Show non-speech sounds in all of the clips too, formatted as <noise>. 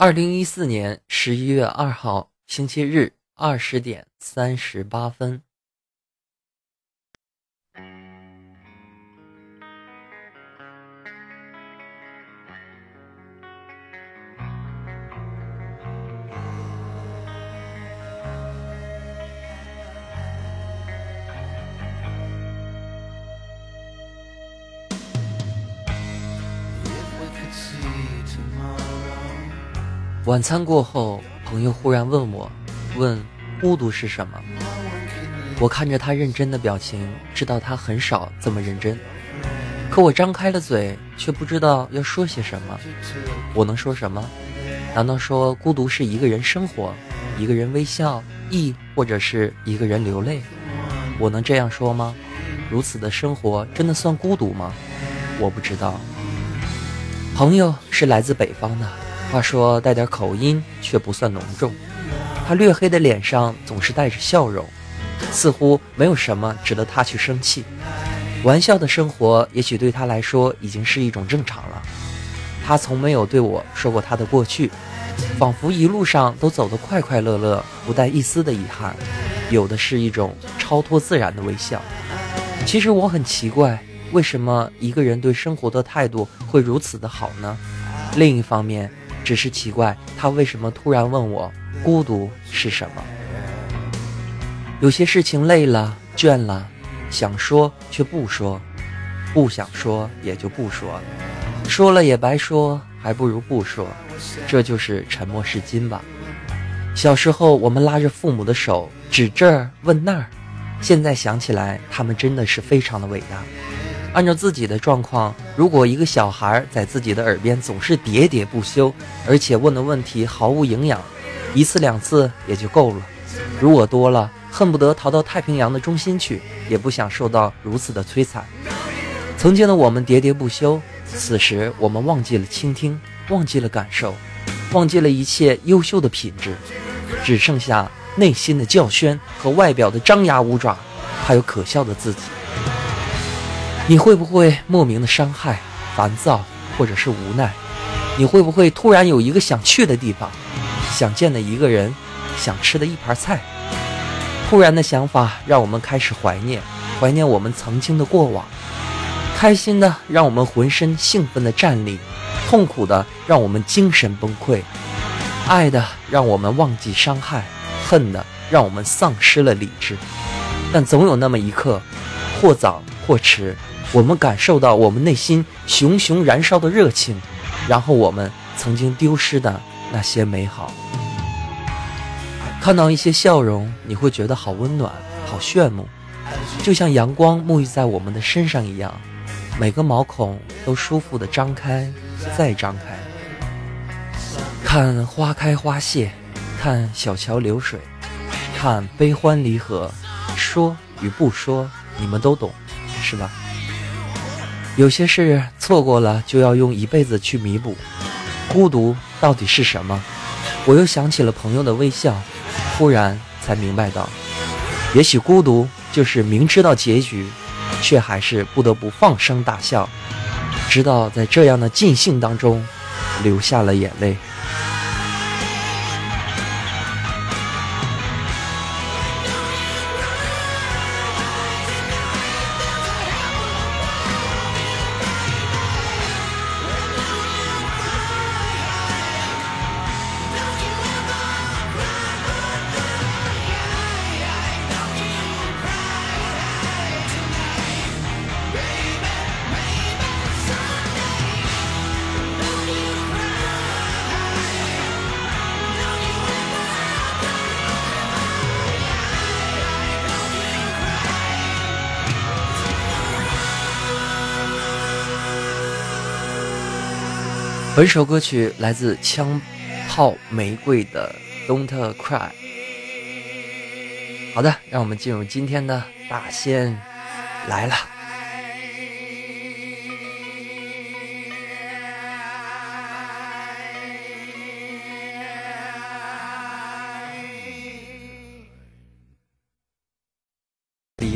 二零一四年十一月二号，星期日，二十点三十八分。晚餐过后，朋友忽然问我：“问孤独是什么？”我看着他认真的表情，知道他很少这么认真。可我张开了嘴，却不知道要说些什么。我能说什么？难道说孤独是一个人生活，一个人微笑，亦或者是一个人流泪？我能这样说吗？如此的生活真的算孤独吗？我不知道。朋友是来自北方的。话说带点口音，却不算浓重。他略黑的脸上总是带着笑容，似乎没有什么值得他去生气。玩笑的生活也许对他来说已经是一种正常了。他从没有对我说过他的过去，仿佛一路上都走得快快乐乐，不带一丝的遗憾，有的是一种超脱自然的微笑。其实我很奇怪，为什么一个人对生活的态度会如此的好呢？另一方面，只是奇怪，他为什么突然问我孤独是什么？有些事情累了、倦了，想说却不说，不想说也就不说，说了也白说，还不如不说。这就是沉默是金吧。小时候我们拉着父母的手，指这儿问那儿，现在想起来，他们真的是非常的伟大。按照自己的状况，如果一个小孩在自己的耳边总是喋喋不休，而且问的问题毫无营养，一次两次也就够了。如果多了，恨不得逃到太平洋的中心去，也不想受到如此的摧残。曾经的我们喋喋不休，此时我们忘记了倾听，忘记了感受，忘记了一切优秀的品质，只剩下内心的叫轩和外表的张牙舞爪，还有可笑的自己。你会不会莫名的伤害、烦躁，或者是无奈？你会不会突然有一个想去的地方，想见的一个人，想吃的一盘菜？突然的想法让我们开始怀念，怀念我们曾经的过往。开心的让我们浑身兴奋的站立，痛苦的让我们精神崩溃，爱的让我们忘记伤害，恨的让我们丧失了理智。但总有那么一刻，或早或迟。我们感受到我们内心熊熊燃烧的热情，然后我们曾经丢失的那些美好，看到一些笑容，你会觉得好温暖，好炫目，就像阳光沐浴在我们的身上一样，每个毛孔都舒服的张开，再张开。看花开花谢，看小桥流水，看悲欢离合，说与不说，你们都懂，是吧？有些事错过了，就要用一辈子去弥补。孤独到底是什么？我又想起了朋友的微笑，忽然才明白到，也许孤独就是明知道结局，却还是不得不放声大笑，直到在这样的尽兴当中，流下了眼泪。本首歌曲来自枪炮玫瑰的《Don't Cry》。好的，让我们进入今天的大仙来了。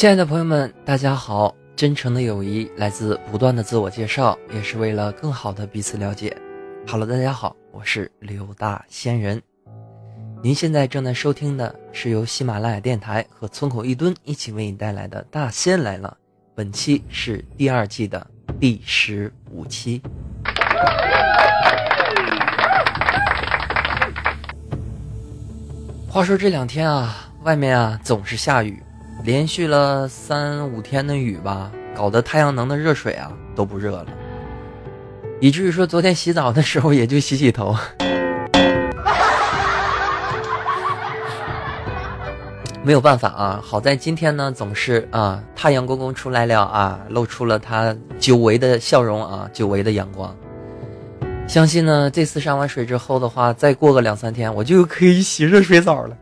亲爱的朋友们，大家好！真诚的友谊来自不断的自我介绍，也是为了更好的彼此了解。好了大家好，我是刘大仙人。您现在正在收听的是由喜马拉雅电台和村口一吨一起为你带来的《大仙来了》，本期是第二季的第十五期。话说这两天啊，外面啊总是下雨。连续了三五天的雨吧，搞得太阳能的热水啊都不热了，以至于说昨天洗澡的时候也就洗洗头。<laughs> 没有办法啊，好在今天呢总是啊太阳公公出来了啊，露出了他久违的笑容啊，久违的阳光。相信呢这次上完水之后的话，再过个两三天，我就可以洗热水澡了。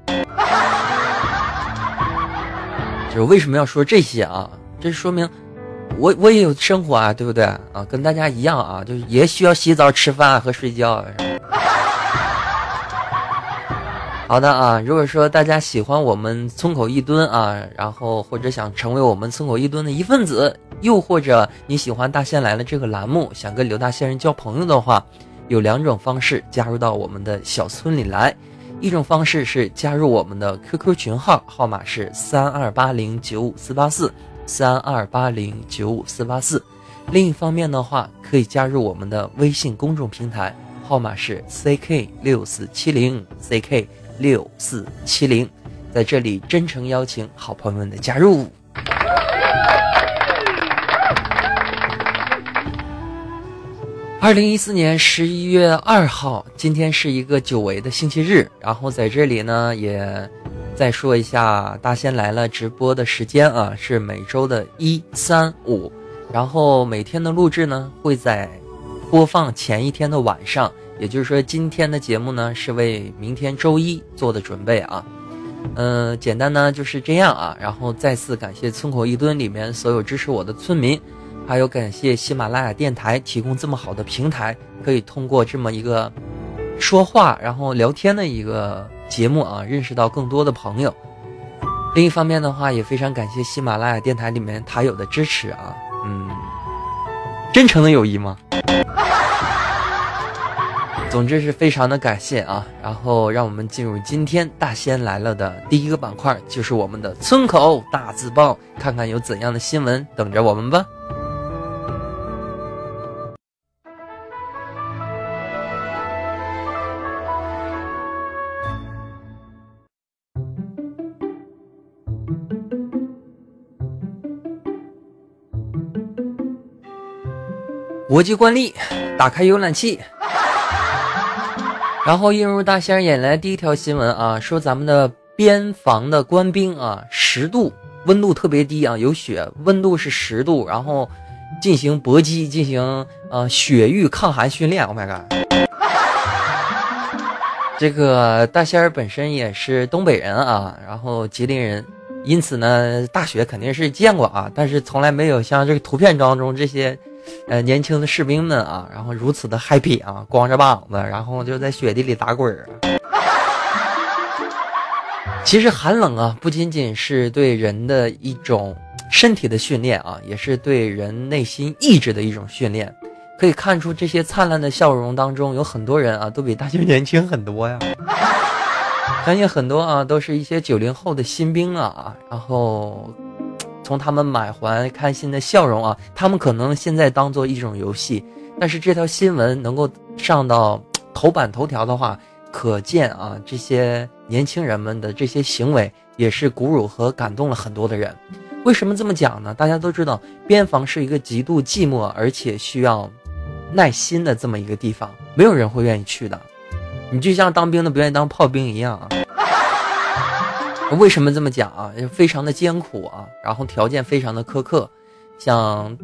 就是为什么要说这些啊？这说明我我也有生活啊，对不对啊？跟大家一样啊，就是也需要洗澡、吃饭和睡觉。<laughs> 好的啊，如果说大家喜欢我们村口一蹲啊，然后或者想成为我们村口一蹲的一份子，又或者你喜欢大仙来了这个栏目，想跟刘大仙人交朋友的话，有两种方式加入到我们的小村里来。一种方式是加入我们的 QQ 群号，号码是三二八零九五四八四三二八零九五四八四。另一方面的话，可以加入我们的微信公众平台，号码是 CK 六四七零 CK 六四七零。在这里真诚邀请好朋友们的加入。二零一四年十一月二号，今天是一个久违的星期日。然后在这里呢，也再说一下大仙来了直播的时间啊，是每周的一三五。然后每天的录制呢，会在播放前一天的晚上，也就是说今天的节目呢，是为明天周一做的准备啊。嗯，简单呢就是这样啊。然后再次感谢村口一吨里面所有支持我的村民。还有感谢喜马拉雅电台提供这么好的平台，可以通过这么一个说话然后聊天的一个节目啊，认识到更多的朋友。另一方面的话，也非常感谢喜马拉雅电台里面塔友的支持啊，嗯，真诚的友谊吗？<laughs> 总之是非常的感谢啊。然后让我们进入今天大仙来了的第一个板块，就是我们的村口大字报，看看有怎样的新闻等着我们吧。国际惯例，打开浏览器，然后映入大仙眼来第一条新闻啊，说咱们的边防的官兵啊，十度温度特别低啊，有雪，温度是十度，然后进行搏击，进行呃雪域抗寒训练。Oh my god！这个大仙儿本身也是东北人啊，然后吉林人，因此呢，大雪肯定是见过啊，但是从来没有像这个图片当中这些。呃，年轻的士兵们啊，然后如此的 happy 啊，光着膀子，然后就在雪地里打滚儿。其实寒冷啊，不仅仅是对人的一种身体的训练啊，也是对人内心意志的一种训练。可以看出，这些灿烂的笑容当中，有很多人啊，都比大学年轻很多呀。相信很多啊，都是一些九零后的新兵啊，然后。从他们满怀开心的笑容啊，他们可能现在当做一种游戏，但是这条新闻能够上到头版头条的话，可见啊，这些年轻人们的这些行为也是鼓舞和感动了很多的人。为什么这么讲呢？大家都知道，边防是一个极度寂寞而且需要耐心的这么一个地方，没有人会愿意去的。你就像当兵的不愿意当炮兵一样啊。为什么这么讲啊？非常的艰苦啊，然后条件非常的苛刻，像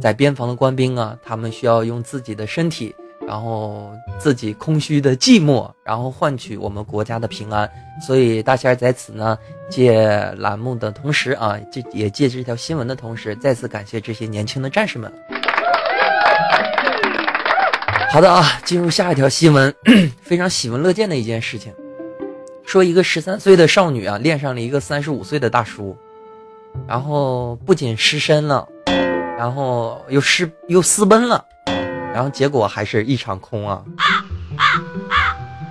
在边防的官兵啊，他们需要用自己的身体，然后自己空虚的寂寞，然后换取我们国家的平安。所以大仙儿在此呢，借栏目的同时啊，这也借这条新闻的同时，再次感谢这些年轻的战士们。好的啊，进入下一条新闻，<coughs> 非常喜闻乐见的一件事情。说一个十三岁的少女啊，恋上了一个三十五岁的大叔，然后不仅失身了，然后又失又私奔了，然后结果还是一场空啊！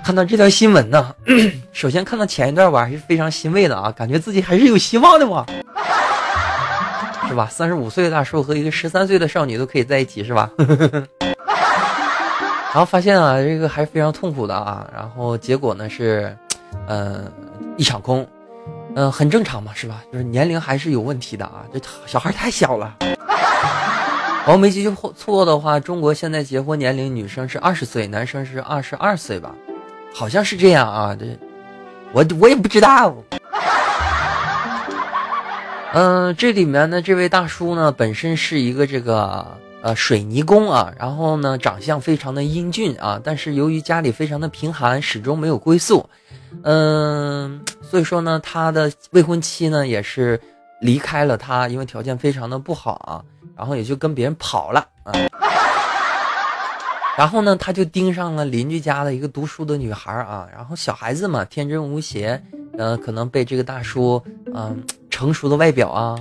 看到这条新闻呢，<clears throat> 首先看到前一段我还是非常欣慰的啊，感觉自己还是有希望的嘛，是吧？三十五岁的大叔和一个十三岁的少女都可以在一起，是吧？<laughs> 然后发现啊，这个还是非常痛苦的啊，然后结果呢是。嗯，一场空，嗯，很正常嘛，是吧？就是年龄还是有问题的啊，这小孩太小了。我没记错的话，中国现在结婚年龄女生是二十岁，男生是二十二岁吧？好像是这样啊，这我我也不知道。嗯，这里面呢，这位大叔呢，本身是一个这个呃水泥工啊，然后呢，长相非常的英俊啊，但是由于家里非常的贫寒，始终没有归宿。嗯，所以说呢，他的未婚妻呢也是离开了他，因为条件非常的不好啊，然后也就跟别人跑了啊。然后呢，他就盯上了邻居家的一个读书的女孩啊，然后小孩子嘛，天真无邪，呃，可能被这个大叔嗯成熟的外表啊，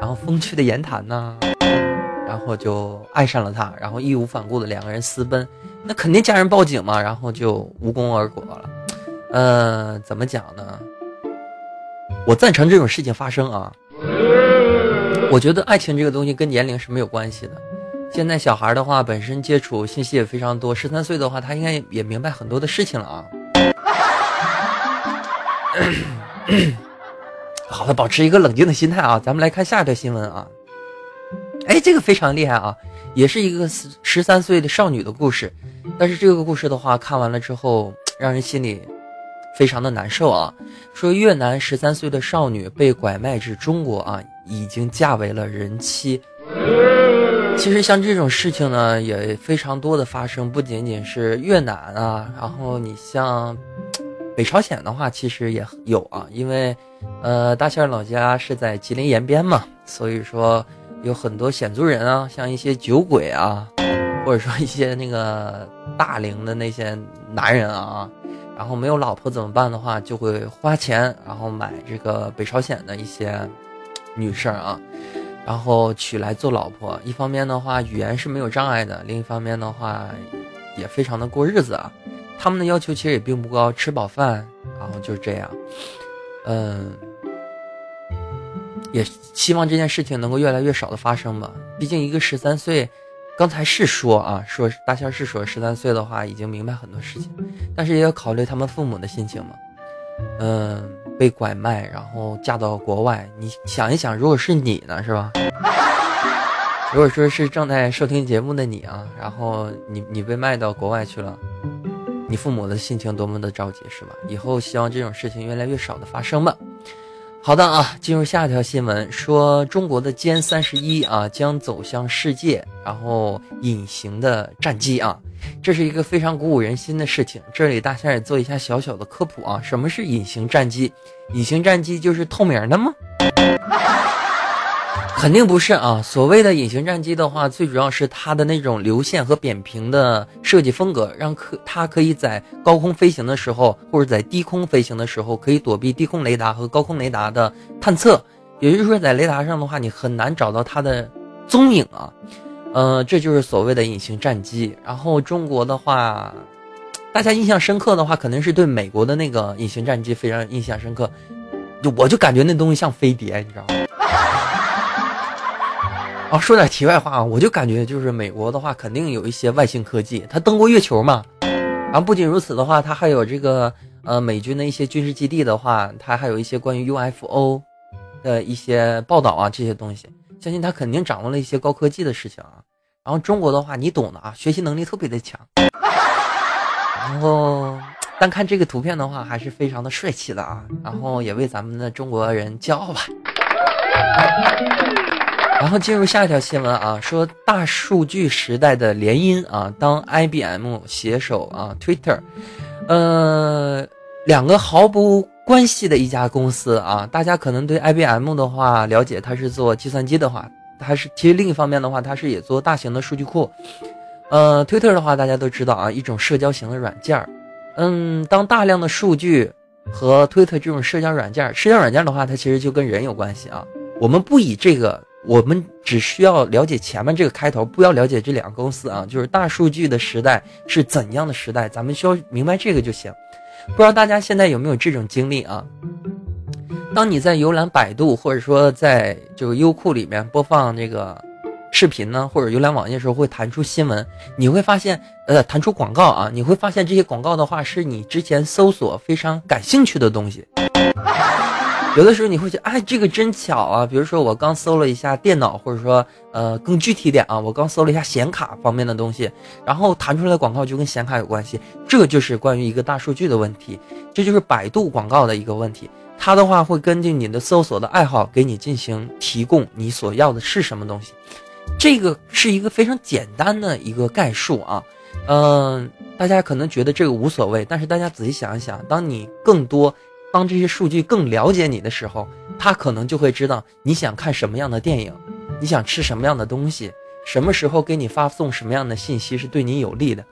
然后风趣的言谈呐，然后就爱上了他，然后义无反顾的两个人私奔，那肯定家人报警嘛，然后就无功而果了。呃，怎么讲呢？我赞成这种事情发生啊。我觉得爱情这个东西跟年龄是没有关系的。现在小孩的话，本身接触信息也非常多，十三岁的话，他应该也明白很多的事情了啊。<coughs> 好的，保持一个冷静的心态啊。咱们来看下一条新闻啊。哎，这个非常厉害啊，也是一个十三岁的少女的故事。但是这个故事的话，看完了之后，让人心里。非常的难受啊！说越南十三岁的少女被拐卖至中国啊，已经嫁为了人妻。其实像这种事情呢，也非常多的发生，不仅仅是越南啊，然后你像北朝鲜的话，其实也有啊。因为呃，大仙老家是在吉林延边嘛，所以说有很多鲜族人啊，像一些酒鬼啊，或者说一些那个大龄的那些男人啊。然后没有老婆怎么办的话，就会花钱，然后买这个北朝鲜的一些女生啊，然后娶来做老婆。一方面的话，语言是没有障碍的；另一方面的话，也非常的过日子啊。他们的要求其实也并不高，吃饱饭，然后就这样。嗯，也希望这件事情能够越来越少的发生吧。毕竟一个十三岁。刚才是说啊，说大仙是说十三岁的话已经明白很多事情，但是也要考虑他们父母的心情嘛。嗯，被拐卖，然后嫁到国外，你想一想，如果是你呢，是吧？<laughs> 如果说是正在收听节目的你啊，然后你你被卖到国外去了，你父母的心情多么的着急，是吧？以后希望这种事情越来越少的发生吧。好的啊，进入下一条新闻，说中国的歼三十一啊将走向世界，然后隐形的战机啊，这是一个非常鼓舞人心的事情。这里大仙也做一下小小的科普啊，什么是隐形战机？隐形战机就是透明的吗？肯定不是啊！所谓的隐形战机的话，最主要是它的那种流线和扁平的设计风格，让可它可以在高空飞行的时候，或者在低空飞行的时候，可以躲避低空雷达和高空雷达的探测。也就是说，在雷达上的话，你很难找到它的踪影啊。呃，这就是所谓的隐形战机。然后中国的话，大家印象深刻的话，肯定是对美国的那个隐形战机非常印象深刻。就我就感觉那东西像飞碟，你知道吗？说点题外话啊，我就感觉就是美国的话，肯定有一些外星科技，它登过月球嘛。然后不仅如此的话，它还有这个呃美军的一些军事基地的话，它还有一些关于 UFO，的一些报道啊，这些东西，相信他肯定掌握了一些高科技的事情啊。然后中国的话，你懂的啊，学习能力特别的强。然后单看这个图片的话，还是非常的帅气的啊。然后也为咱们的中国人骄傲吧。然后进入下一条新闻啊，说大数据时代的联姻啊，当 IBM 携手啊 Twitter，呃，两个毫不关系的一家公司啊，大家可能对 IBM 的话了解，它是做计算机的话。它是，其实另一方面的话，它是也做大型的数据库。呃，Twitter 的话，大家都知道啊，一种社交型的软件儿。嗯，当大量的数据和 Twitter 这种社交软件，社交软件的话，它其实就跟人有关系啊。我们不以这个，我们只需要了解前面这个开头，不要了解这两个公司啊，就是大数据的时代是怎样的时代，咱们需要明白这个就行。不知道大家现在有没有这种经历啊？当你在浏览百度，或者说在这个优酷里面播放这个视频呢，或者浏览网页的时候，会弹出新闻，你会发现，呃，弹出广告啊，你会发现这些广告的话，是你之前搜索非常感兴趣的东西。有的时候你会觉得，哎，这个真巧啊！比如说我刚搜了一下电脑，或者说，呃，更具体点啊，我刚搜了一下显卡方面的东西，然后弹出来的广告就跟显卡有关系，这就是关于一个大数据的问题，这就是百度广告的一个问题。它的话会根据你的搜索的爱好，给你进行提供你所要的是什么东西。这个是一个非常简单的一个概述啊，嗯，大家可能觉得这个无所谓，但是大家仔细想一想，当你更多。当这些数据更了解你的时候，他可能就会知道你想看什么样的电影，你想吃什么样的东西，什么时候给你发送什么样的信息是对你有利的。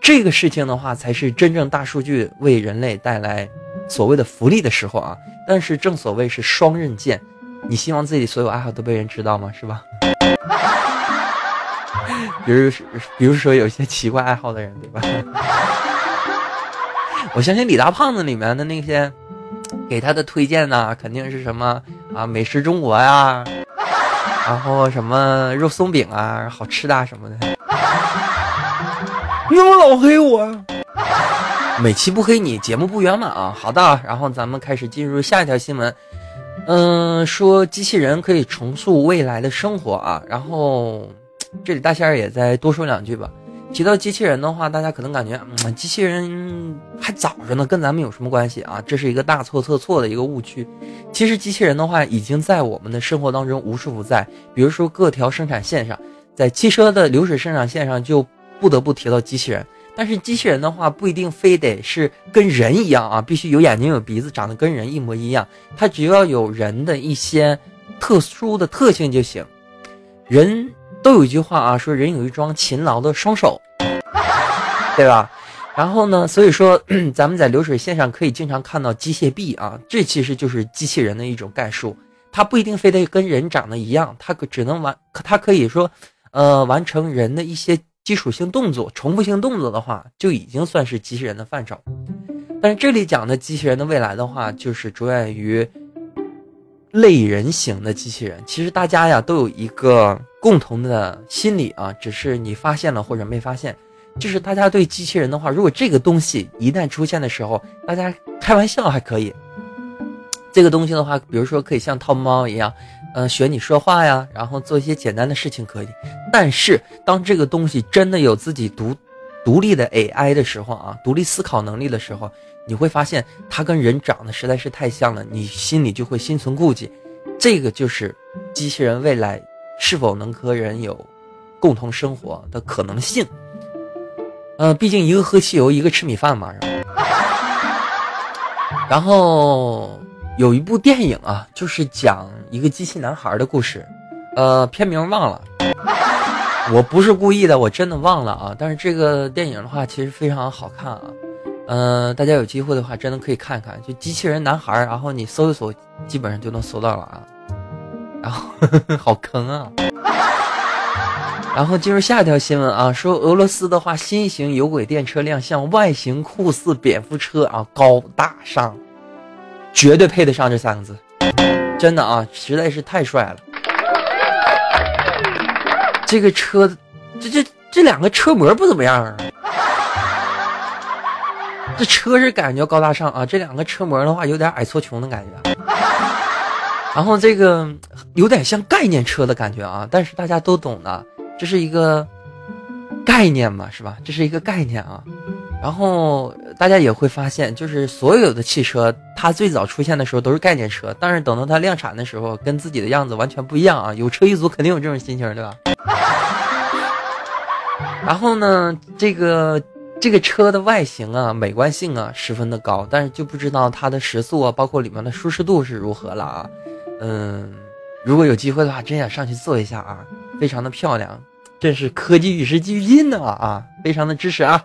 这个事情的话，才是真正大数据为人类带来所谓的福利的时候啊。但是正所谓是双刃剑，你希望自己所有爱好都被人知道吗？是吧？<laughs> 比如，比如说有一些奇怪爱好的人，对吧？<laughs> 我相信李大胖子里面的那些。给他的推荐呢，肯定是什么啊？美食中国呀，<laughs> 然后什么肉松饼啊，好吃的啊什么的。你怎么老黑我？每期不黑你，节目不圆满啊。好的，然后咱们开始进入下一条新闻。嗯，说机器人可以重塑未来的生活啊。然后 <tsk> 这里大仙儿也再多说两句吧。提到机器人的话，大家可能感觉，嗯，机器人还早着呢，跟咱们有什么关系啊？这是一个大错特错的一个误区。其实机器人的话，已经在我们的生活当中无处不在。比如说各条生产线上，在汽车的流水生产线上，就不得不提到机器人。但是机器人的话，不一定非得是跟人一样啊，必须有眼睛有鼻子，长得跟人一模一样。它只要有人的一些特殊的特性就行。人。都有一句话啊，说人有一双勤劳的双手，对吧？然后呢，所以说 <clears throat> 咱们在流水线上可以经常看到机械臂啊，这其实就是机器人的一种概述。它不一定非得跟人长得一样，它可只能完，它可以说，呃，完成人的一些基础性动作、重复性动作的话，就已经算是机器人的范畴。但是这里讲的机器人的未来的话，就是着眼于。类人型的机器人，其实大家呀都有一个共同的心理啊，只是你发现了或者没发现。就是大家对机器人的话，如果这个东西一旦出现的时候，大家开玩笑还可以。这个东西的话，比如说可以像套猫一样，嗯，学你说话呀，然后做一些简单的事情可以。但是当这个东西真的有自己独独立的 AI 的时候啊，独立思考能力的时候。你会发现它跟人长得实在是太像了，你心里就会心存顾忌。这个就是机器人未来是否能和人有共同生活的可能性。呃，毕竟一个喝汽油，一个吃米饭嘛。<laughs> 然后有一部电影啊，就是讲一个机器男孩的故事，呃，片名忘了，<laughs> 我不是故意的，我真的忘了啊。但是这个电影的话，其实非常好看啊。嗯，大家有机会的话，真的可以看一看，就机器人男孩然后你搜一搜，基本上就能搜到了啊。然后 <laughs> 好坑啊！然后进入下一条新闻啊，说俄罗斯的话，新型有轨电车亮相，外形酷似蝙蝠车啊，高大上，绝对配得上这三个字，真的啊，实在是太帅了。这个车，这这这两个车模不怎么样啊。这车是感觉高大上啊，这两个车模的话有点矮矬穷的感觉。然后这个有点像概念车的感觉啊，但是大家都懂的，这是一个概念嘛，是吧？这是一个概念啊。然后大家也会发现，就是所有的汽车，它最早出现的时候都是概念车，但是等到它量产的时候，跟自己的样子完全不一样啊！有车一族肯定有这种心情，对吧？然后呢，这个这个车的外形啊，美观性啊，十分的高，但是就不知道它的时速啊，包括里面的舒适度是如何了啊？嗯，如果有机会的话，真想上去坐一下啊，非常的漂亮，真是科技与时俱进呢啊，非常的支持啊！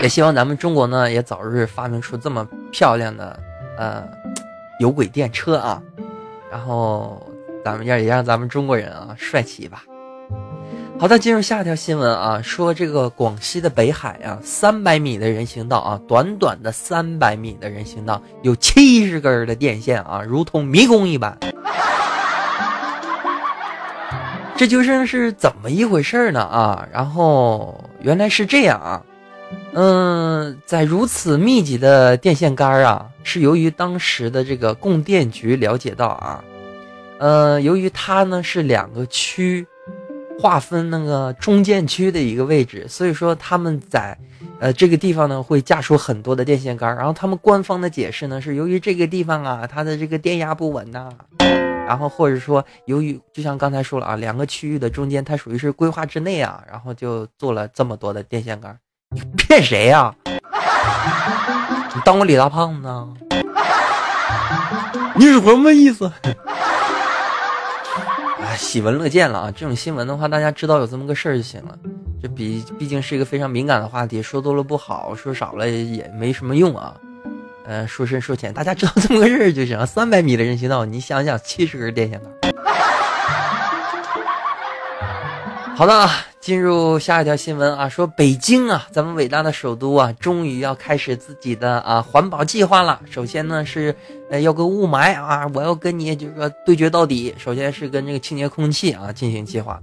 也希望咱们中国呢，也早日发明出这么漂亮的，呃，有轨电车啊，然后咱们也也让咱们中国人啊帅气一把。好的，进入下一条新闻啊，说这个广西的北海啊，三百米的人行道啊，短短的三百米的人行道，有七十根的电线啊，如同迷宫一般。这究竟是怎么一回事呢啊？然后原来是这样啊。嗯，在如此密集的电线杆啊，是由于当时的这个供电局了解到啊，呃，由于它呢是两个区划分那个中间区的一个位置，所以说他们在呃这个地方呢会架出很多的电线杆，然后他们官方的解释呢是由于这个地方啊它的这个电压不稳呐，然后或者说由于就像刚才说了啊，两个区域的中间它属于是规划之内啊，然后就做了这么多的电线杆。你骗谁呀？<laughs> 你当我李大胖子呢？<laughs> 你什么意思？哎，喜闻乐见了啊！这种新闻的话，大家知道有这么个事儿就行了。这比毕竟是一个非常敏感的话题，说多了不好，说少了也没什么用啊。嗯，说深说浅，大家知道这么个事儿就行。三百米的人行道，你想想，七十根电线杆。好的啊，进入下一条新闻啊，说北京啊，咱们伟大的首都啊，终于要开始自己的啊环保计划了。首先呢是，呃，要跟雾霾啊，我要跟你就是说对决到底。首先是跟这个清洁空气啊进行计划，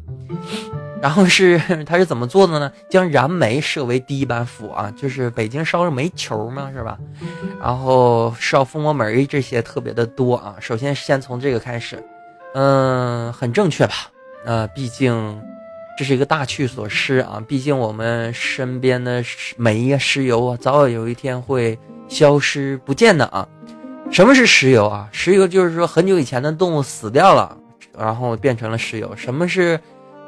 然后是 <laughs> 他是怎么做的呢？将燃煤设为第一板斧啊，就是北京烧着煤球嘛，是吧？然后烧蜂窝煤这些特别的多啊。首先先从这个开始，嗯，很正确吧？呃，毕竟。这是一个大趋所失啊！毕竟我们身边的煤呀、石油啊，早晚有一天会消失不见的啊。什么是石油啊？石油就是说很久以前的动物死掉了，然后变成了石油。什么是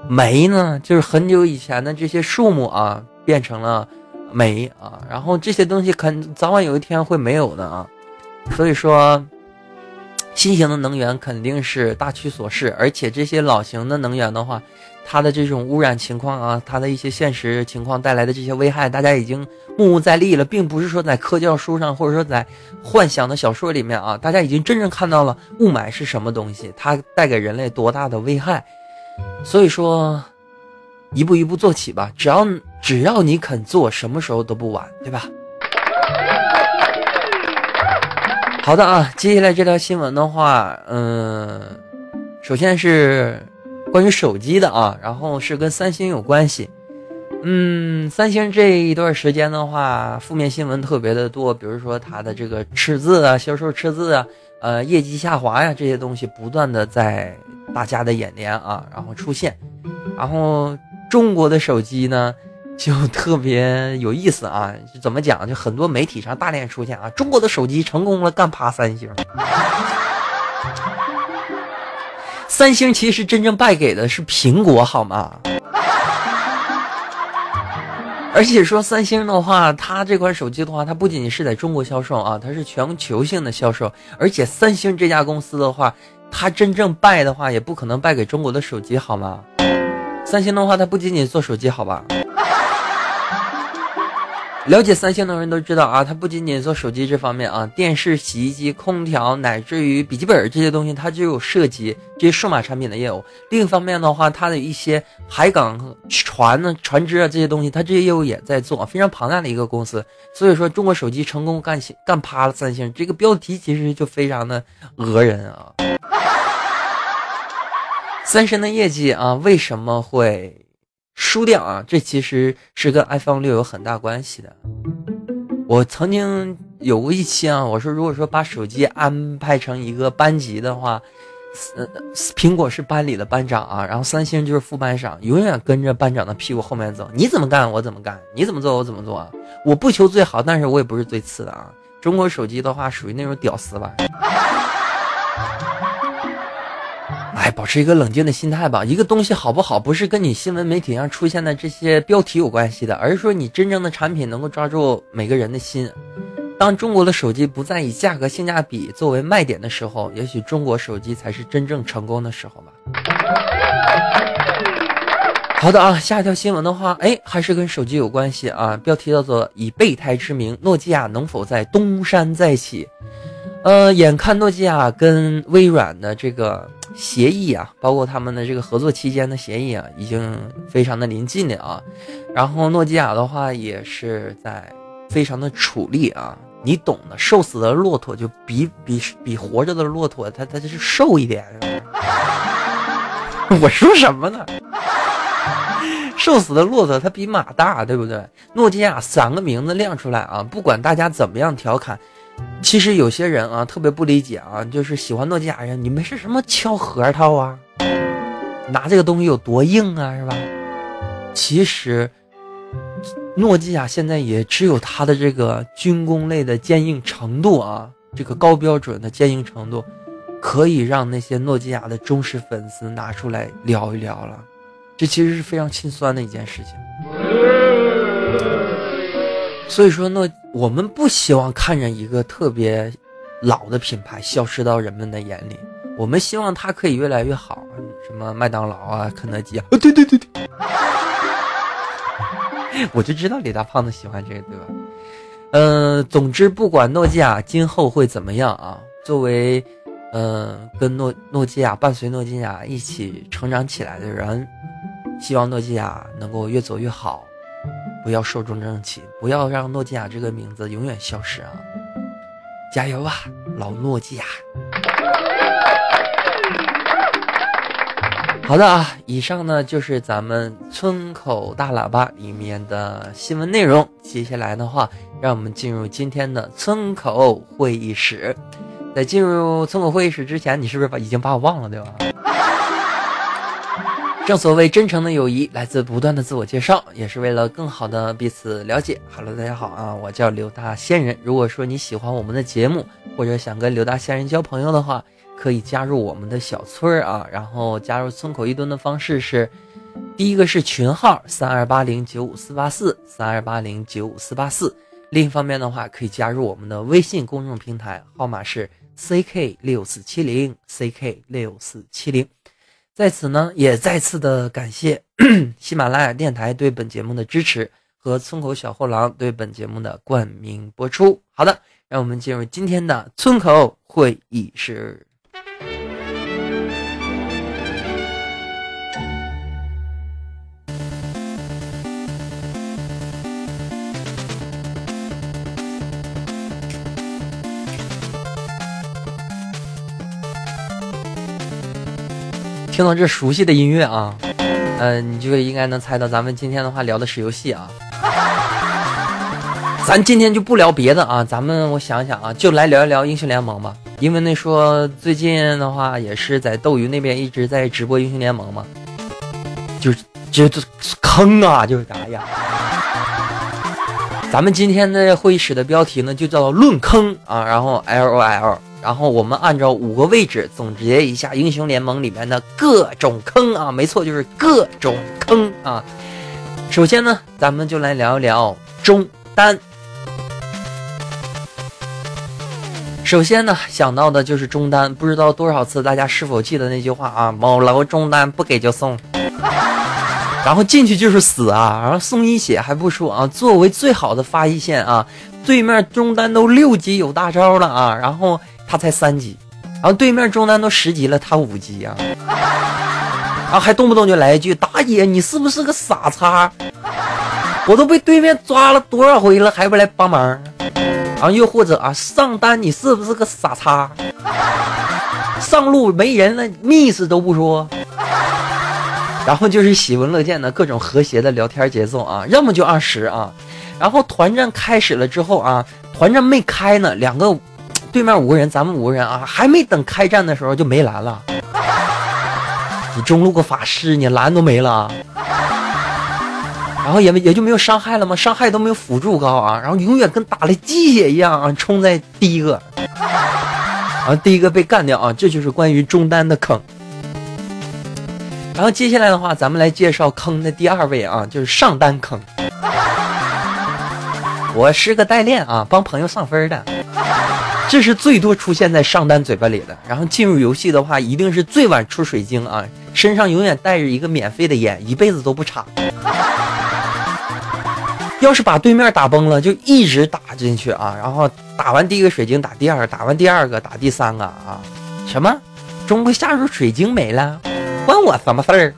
煤呢？就是很久以前的这些树木啊，变成了煤啊。然后这些东西肯早晚有一天会没有的啊。所以说，新型的能源肯定是大趋所势，而且这些老型的能源的话。它的这种污染情况啊，它的一些现实情况带来的这些危害，大家已经目目在例了，并不是说在科教书上或者说在幻想的小说里面啊，大家已经真正看到了雾霾是什么东西，它带给人类多大的危害。所以说，一步一步做起吧，只要只要你肯做，什么时候都不晚，对吧？好的啊，接下来这条新闻的话，嗯，首先是。关于手机的啊，然后是跟三星有关系。嗯，三星这一段时间的话，负面新闻特别的多，比如说它的这个赤字啊，销售赤字啊，呃，业绩下滑呀，这些东西不断的在大家的眼帘啊，然后出现。然后中国的手机呢，<laughs> 就特别有意思啊，怎么讲？就很多媒体上大量出现啊，中国的手机成功了干趴三星。<laughs> 三星其实真正败给的是苹果，好吗？<laughs> 而且说三星的话，它这款手机的话，它不仅仅是在中国销售啊，它是全球性的销售。而且三星这家公司的话，他真正败的话，也不可能败给中国的手机，好吗？三星的话，它不仅仅做手机，好吧？了解三星的人都知道啊，它不仅仅做手机这方面啊，电视、洗衣机、空调，乃至于笔记本这些东西，它就有涉及这些数码产品的业务。另一方面的话，它的一些海港船呢、船只啊这些东西，它这些业务也在做，非常庞大的一个公司。所以说，中国手机成功干干趴了三星，这个标题其实就非常的讹人啊。三星的业绩啊，为什么会？输掉啊，这其实是跟 iPhone 六有很大关系的。我曾经有过一期啊，我说如果说把手机安排成一个班级的话，呃，苹果是班里的班长啊，然后三星就是副班长，永远跟着班长的屁股后面走，你怎么干我怎么干，你怎么做我怎么做啊，我不求最好，但是我也不是最次的啊。中国手机的话属于那种屌丝吧。哎，保持一个冷静的心态吧。一个东西好不好，不是跟你新闻媒体上出现的这些标题有关系的，而是说你真正的产品能够抓住每个人的心。当中国的手机不再以价格性价比作为卖点的时候，也许中国手机才是真正成功的时候吧。好的啊，下一条新闻的话，哎，还是跟手机有关系啊。标题叫做“以备胎之名，诺基亚能否在东山再起”。呃，眼看诺基亚跟微软的这个协议啊，<tsk> 包括他们的这个合作期间的协议啊，已经非常的临近了啊。然后诺基亚的话也是在非常的处力啊，你懂的，瘦死的骆驼就比比比活着的骆驼，它它就是瘦一点。<laughs> 我说什么呢？瘦死的骆驼它比马大，对不对？诺基亚三个名字亮出来啊，不管大家怎么样调侃。其实有些人啊，特别不理解啊，就是喜欢诺基亚人，你们是什么敲核桃啊？拿这个东西有多硬啊，是吧？其实，诺基亚现在也只有它的这个军工类的坚硬程度啊，这个高标准的坚硬程度，可以让那些诺基亚的忠实粉丝拿出来聊一聊了。这其实是非常心酸的一件事情。所以说，诺我们不希望看着一个特别老的品牌消失到人们的眼里，我们希望它可以越来越好。什么麦当劳啊、肯德基啊，对对对对，<laughs> 我就知道李大胖子喜欢这个，对吧？嗯，总之不管诺基亚今后会怎么样啊，作为嗯跟诺诺基亚伴随诺基亚一起成长起来的人，希望诺基亚能够越走越好。不要寿终正寝，不要让诺基亚这个名字永远消失啊！加油啊，老诺基亚！好的啊，以上呢就是咱们村口大喇叭里面的新闻内容。接下来的话，让我们进入今天的村口会议室。在进入村口会议室之前，你是不是把已经把我忘了，对吧？正所谓真诚的友谊来自不断的自我介绍，也是为了更好的彼此了解。Hello，大家好啊，我叫刘大仙人。如果说你喜欢我们的节目，或者想跟刘大仙人交朋友的话，可以加入我们的小村儿啊。然后加入村口一蹲的方式是，第一个是群号三二八零九五四八四三二八零九五四八四。另一方面的话，可以加入我们的微信公众平台，号码是 ck 六四七零 ck 六四七零。在此呢，也再次的感谢 <coughs> 喜马拉雅电台对本节目的支持和村口小货郎对本节目的冠名播出。好的，让我们进入今天的村口会议室。听到这熟悉的音乐啊，嗯，你就应该能猜到咱们今天的话聊的是游戏啊。<laughs> 咱今天就不聊别的啊，咱们我想想啊，就来聊一聊英雄联盟吧。因为那说最近的话也是在斗鱼那边一直在直播英雄联盟嘛，就是就是坑啊，就是哎呀。咱们今天的会议室的标题呢就叫做论坑啊，然后 L O L。然后我们按照五个位置总结一下英雄联盟里面的各种坑啊，没错，就是各种坑啊。首先呢，咱们就来聊一聊中单。首先呢，想到的就是中单，不知道多少次大家是否记得那句话啊？某楼中单不给就送，然后进去就是死啊，然后送一血还不说啊，作为最好的发一线啊，对面中单都六级有大招了啊，然后。他才三级，然后对面中单都十级了，他五级呀，然后还动不动就来一句：“打野，你是不是个傻叉？我都被对面抓了多少回了，还不来帮忙？”然后又或者啊，上单你是不是个傻叉？上路没人了，miss 都不说，然后就是喜闻乐见的各种和谐的聊天节奏啊，要么就二十啊。然后团战开始了之后啊，团战没开呢，两个对面五个人，咱们五个人啊，还没等开战的时候就没蓝了。你中路个法师，你蓝都没了，然后也没也就没有伤害了吗？伤害都没有辅助高啊，然后永远跟打了鸡血一样啊，冲在第一个，然后第一个被干掉啊，这就是关于中单的坑。然后接下来的话，咱们来介绍坑的第二位啊，就是上单坑。我是个代练啊，帮朋友上分的，这是最多出现在上单嘴巴里的。然后进入游戏的话，一定是最晚出水晶啊，身上永远带着一个免费的烟，一辈子都不差。要是把对面打崩了，就一直打进去啊，然后打完第一个水晶打第二个，打完第二个打第三个啊，什么？中路下路水晶没了？关我什么事儿？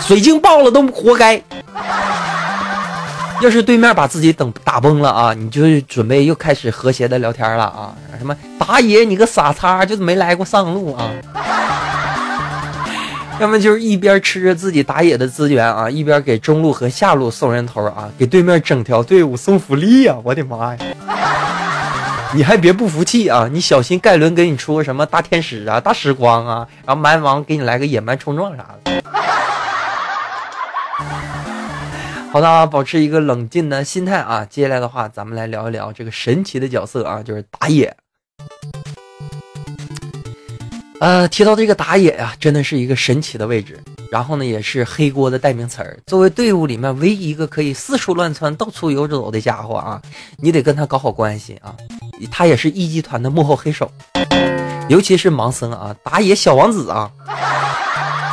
水晶爆了都活该。要是对面把自己等打崩了啊，你就准备又开始和谐的聊天了啊？什么打野你个傻叉，就是没来过上路啊？<laughs> 要么就是一边吃着自己打野的资源啊，一边给中路和下路送人头啊，给对面整条队伍送福利呀！我的妈呀！你还别不服气啊！你小心盖伦给你出个什么大天使啊、大时光啊，然后蛮王给你来个野蛮冲撞啥的。好的啊，保持一个冷静的心态啊。接下来的话，咱们来聊一聊这个神奇的角色啊，就是打野。呃，提到这个打野呀，真的是一个神奇的位置。然后呢，也是黑锅的代名词儿。作为队伍里面唯一一个可以四处乱窜、到处游走的家伙啊，你得跟他搞好关系啊。他也是一级团的幕后黑手，尤其是盲僧啊，打野小王子啊，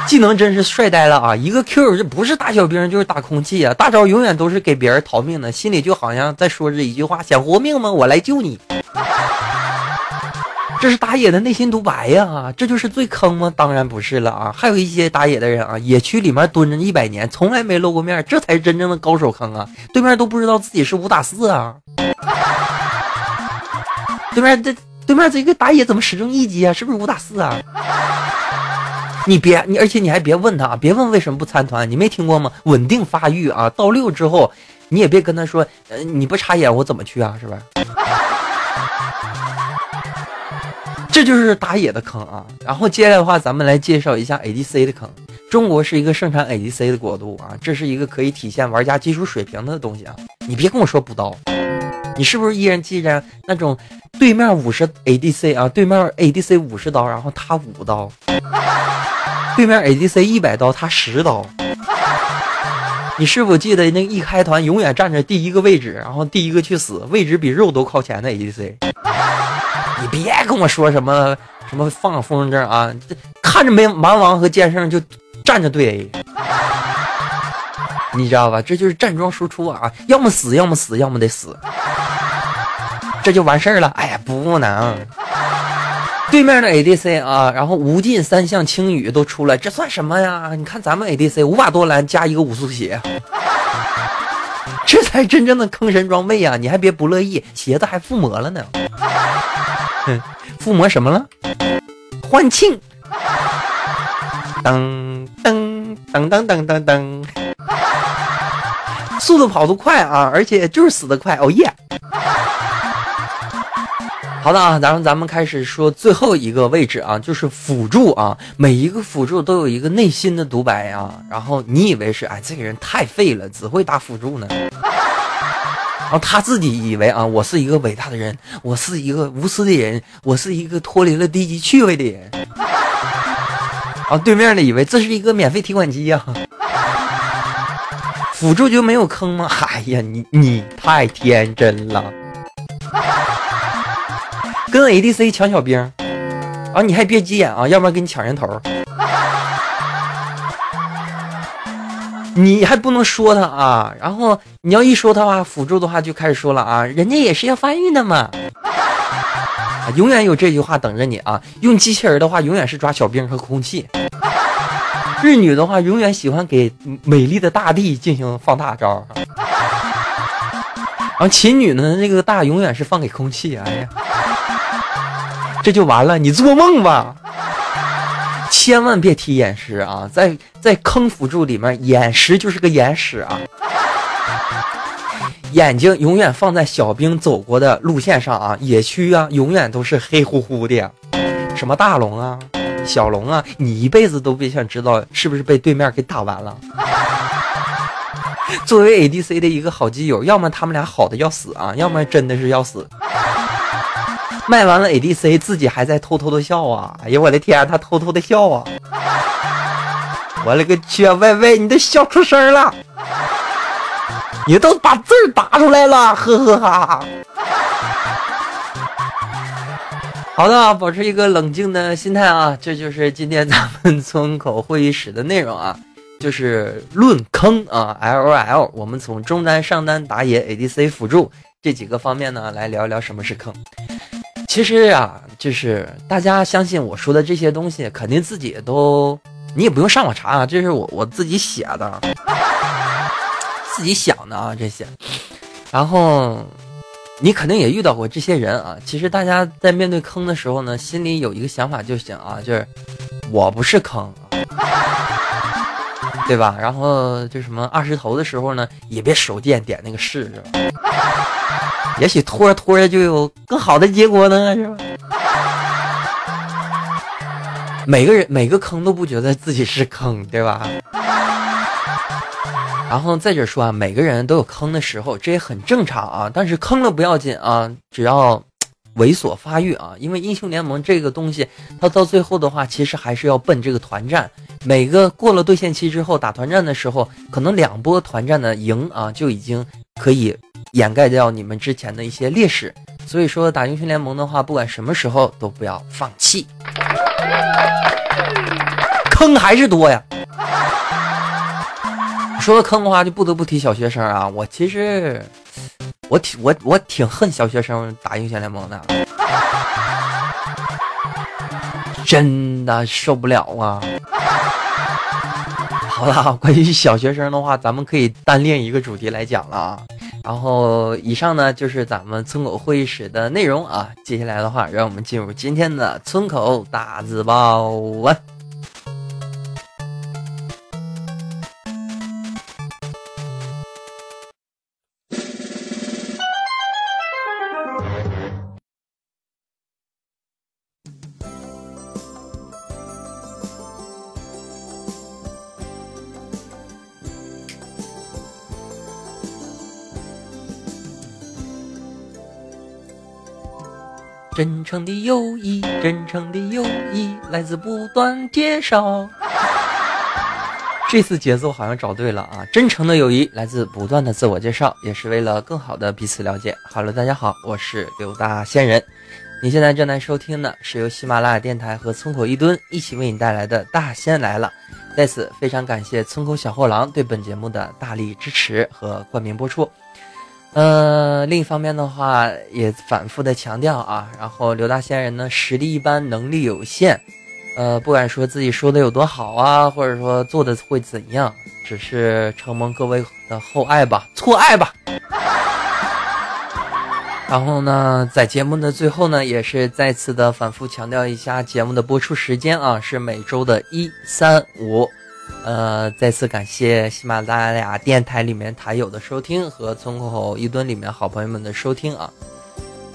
技能真是帅呆了啊！一个 Q 就不是打小兵就是打空气啊，大招永远都是给别人逃命的，心里就好像在说着一句话：想活命吗？我来救你。<laughs> 这是打野的内心独白呀！这就是最坑吗？当然不是了啊！还有一些打野的人啊，野区里面蹲着一百年，从来没露过面，这才是真正的高手坑啊！对面都不知道自己是五打四啊！对面这对面这个打野怎么始终一级啊？是不是五打四啊？你别你，而且你还别问他，别问为什么不参团，你没听过吗？稳定发育啊，到六之后你也别跟他说，呃，你不插眼我怎么去啊？是吧？<laughs> 这就是打野的坑啊！然后接下来的话，咱们来介绍一下 ADC 的坑。中国是一个盛产 ADC 的国度啊，这是一个可以体现玩家技术水平的东西啊！你别跟我说补刀，你是不是依然记着那种对面五十 ADC 啊？对面 ADC 五十刀，然后他五刀；对面 ADC 一百刀，他十刀。你是否记得那一开团永远站着第一个位置，然后第一个去死，位置比肉都靠前的 ADC？你别跟我说什么什么放风筝啊！看着没蛮王和剑圣就站着对 A，你知道吧？这就是站桩输出啊！要么死，要么死，要么得死，这就完事儿了。哎呀，不能！对面的 ADC 啊，然后无尽三项轻语都出来，这算什么呀？你看咱们 ADC 五把多蓝加一个五速鞋，这才真正的坑神装备呀！你还别不乐意，鞋子还附魔了呢。哼附魔什么了？欢庆！噔噔噔噔噔噔噔，速度跑得快啊，而且就是死得快，哦耶！好的啊，然后咱们开始说最后一个位置啊，就是辅助啊，每一个辅助都有一个内心的独白啊，然后你以为是哎，这个人太废了，只会打辅助呢。<laughs> 然后他自己以为啊，我是一个伟大的人，我是一个无私的人，我是一个脱离了低级趣味的人。<laughs> 啊，对面的以为这是一个免费提款机呀，<laughs> 辅助就没有坑吗？哎呀，你你太天真了，跟 ADC 抢小兵，啊，你还别急眼啊，要不然给你抢人头。<laughs> 你还不能说他啊，然后你要一说他话，辅助的话就开始说了啊，人家也是要发育的嘛，永远有这句话等着你啊。用机器人的话，永远是抓小兵和空气。日女的话，永远喜欢给美丽的大地进行放大招。然后琴女呢，那个大永远是放给空气。哎呀，这就完了，你做梦吧。千万别提眼石啊，在在坑辅助里面，眼石就是个眼屎啊！眼睛永远放在小兵走过的路线上啊，野区啊，永远都是黑乎乎的，什么大龙啊、小龙啊，你一辈子都别想知道是不是被对面给打完了。作为 ADC 的一个好基友，要么他们俩好的要死啊，要么真的是要死。卖完了 ADC，自己还在偷偷的笑啊！哎呀，我的天，他偷偷的笑啊！我勒个去啊，喂喂，你都笑出声了，你都把字打出来了，呵呵哈。好的，保持一个冷静的心态啊，这就是今天咱们村口会议室的内容啊。就是论坑啊，L O L，我们从中单、上单、打野、A D C 辅助这几个方面呢，来聊一聊什么是坑。其实啊，就是大家相信我说的这些东西，肯定自己都，你也不用上网查啊，这是我我自己写的，<laughs> 自己想的啊这些。然后你肯定也遇到过这些人啊。其实大家在面对坑的时候呢，心里有一个想法就行啊，就是我不是坑。<laughs> 对吧？然后就什么二十头的时候呢，也别手贱点那个试，试？<laughs> 也许拖着拖着就有更好的结果呢，是吧？每个人每个坑都不觉得自己是坑，对吧？然后再者说啊，每个人都有坑的时候，这也很正常啊。但是坑了不要紧啊，只要。猥琐发育啊，因为英雄联盟这个东西，它到最后的话，其实还是要奔这个团战。每个过了对线期之后，打团战的时候，可能两波团战的赢啊，就已经可以掩盖掉你们之前的一些劣势。所以说，打英雄联盟的话，不管什么时候都不要放弃。<laughs> 坑还是多呀。说到坑的话，就不得不提小学生啊。我其实。我挺我我挺恨小学生打英雄联盟的，<laughs> 真的受不了啊！<laughs> 好了，<laughs> 关于小学生的话，咱们可以单练一个主题来讲了啊。然后以上呢就是咱们村口会议室的内容啊。接下来的话，让我们进入今天的村口大字报啊。诚的友谊，真诚的友谊，来自不断介绍。这次节奏好像找对了啊！真诚的友谊来自不断的自我介绍，也是为了更好的彼此了解。哈喽大家好，我是刘大仙人。你现在正在收听的是由喜马拉雅电台和村口一吨一起为你带来的《大仙来了》。在此非常感谢村口小货郎对本节目的大力支持和冠名播出。呃，另一方面的话，也反复的强调啊，然后刘大仙人呢，实力一般，能力有限，呃，不敢说自己说的有多好啊，或者说做的会怎样，只是承蒙各位的厚爱吧，错爱吧。然后呢，在节目的最后呢，也是再次的反复强调一下节目的播出时间啊，是每周的一、三、五。呃，再次感谢喜马拉雅电台里面台友的收听和村口一吨里面好朋友们的收听啊。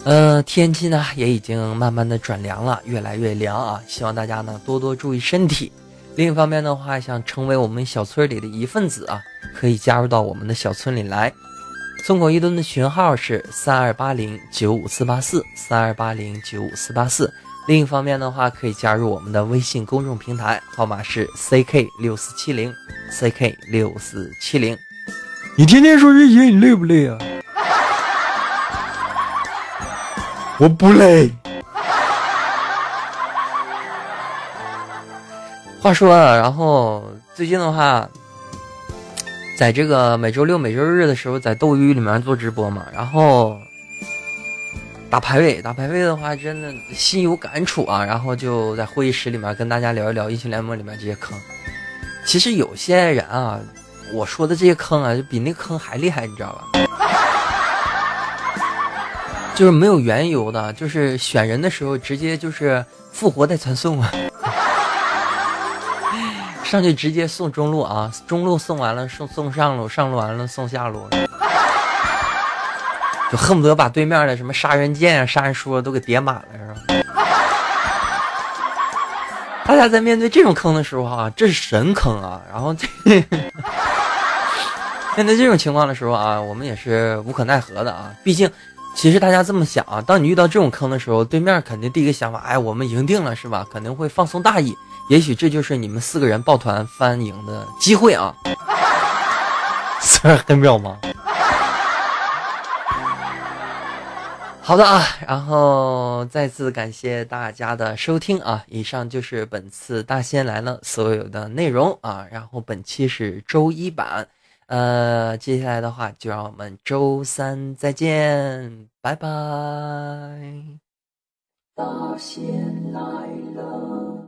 呃，天气呢也已经慢慢的转凉了，越来越凉啊，希望大家呢多多注意身体。另一方面的话，想成为我们小村里的一份子啊，可以加入到我们的小村里来。村口一吨的群号是三二八零九五四八四三二八零九五四八四。另一方面的话，可以加入我们的微信公众平台，号码是 ck 六四七零 ck 六四七零。你天天说这些，你累不累啊？<laughs> 我不累。话说啊，然后最近的话，在这个每周六、每周日的时候，在斗鱼里面做直播嘛，然后。打排位，打排位的话，真的心有感触啊。然后就在会议室里面跟大家聊一聊英雄联盟里面这些坑。其实有些人啊，我说的这些坑啊，就比那坑还厉害，你知道吧？<laughs> 就是没有缘由的，就是选人的时候直接就是复活带传送啊，<laughs> 上去直接送中路啊，中路送完了送送上路，上路完了送下路。就恨不得把对面的什么杀人剑啊、杀人书都给叠满了，是吧？大家在面对这种坑的时候啊，这是神坑啊！然后这面对这种情况的时候啊，我们也是无可奈何的啊。毕竟，其实大家这么想啊，当你遇到这种坑的时候，对面肯定第一个想法，哎，我们赢定了是吧？肯定会放松大意。也许这就是你们四个人抱团翻赢的机会啊！虽然很渺茫。好的啊，然后再次感谢大家的收听啊！以上就是本次大仙来了所有的内容啊。然后本期是周一版，呃，接下来的话就让我们周三再见，拜拜。大仙来了。